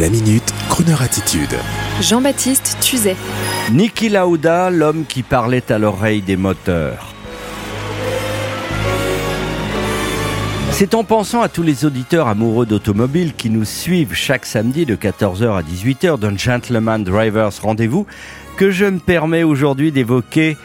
La minute, Kroneur attitude. Jean-Baptiste Tuzet. Niki Lauda, l'homme qui parlait à l'oreille des moteurs. C'est en pensant à tous les auditeurs amoureux d'automobile qui nous suivent chaque samedi de 14h à 18h d'un Gentleman Drivers Rendez-vous que je me permets aujourd'hui d'évoquer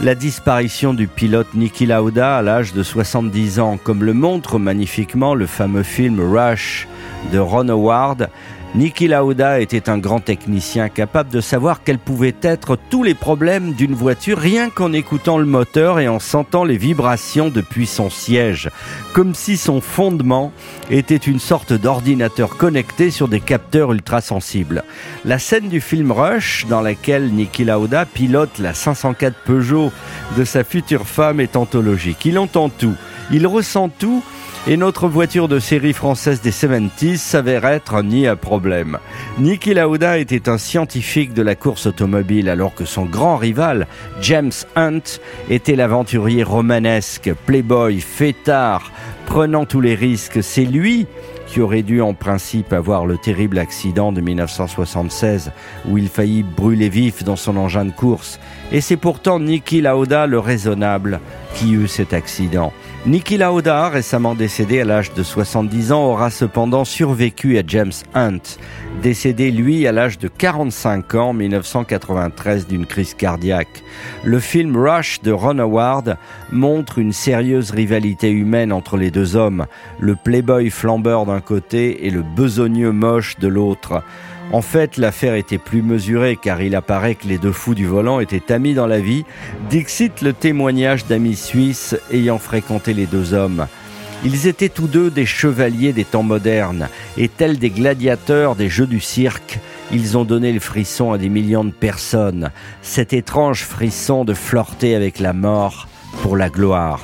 la disparition du pilote Niki Lauda à l'âge de 70 ans, comme le montre magnifiquement le fameux film Rush de Ron Howard, Niki Lauda était un grand technicien capable de savoir quels pouvaient être tous les problèmes d'une voiture rien qu'en écoutant le moteur et en sentant les vibrations depuis son siège, comme si son fondement était une sorte d'ordinateur connecté sur des capteurs ultrasensibles. La scène du film Rush, dans laquelle Niki Lauda pilote la 504 Peugeot de sa future femme, est anthologique. Il entend tout, il ressent tout et notre voiture de série française des 70s s'avère être un nid à problème. Niki Lauda était un scientifique de la course automobile alors que son grand rival, James Hunt, était l'aventurier romanesque, playboy, fêtard, prenant tous les risques. C'est lui qui aurait dû en principe avoir le terrible accident de 1976 où il faillit brûler vif dans son engin de course. Et c'est pourtant Niki Lauda le raisonnable qui eut cet accident. Niki Lauda, récemment décédé à l'âge de 70 ans, aura cependant survécu à James Hunt, décédé lui à l'âge de 45 ans en 1993 d'une crise cardiaque. Le film Rush de Ron Howard montre une sérieuse rivalité humaine entre les deux hommes, le playboy flambeur d'un côté et le besogneux moche de l'autre. En fait, l'affaire était plus mesurée car il apparaît que les deux fous du volant étaient amis dans la vie. Dixit le témoignage d'amis suisses ayant fréquenté les deux hommes. Ils étaient tous deux des chevaliers des temps modernes et tels des gladiateurs des jeux du cirque. Ils ont donné le frisson à des millions de personnes. Cet étrange frisson de flirter avec la mort pour la gloire.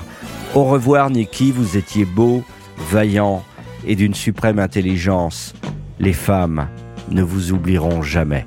Au revoir Niki, vous étiez beau, vaillant et d'une suprême intelligence. Les femmes ne vous oublieront jamais.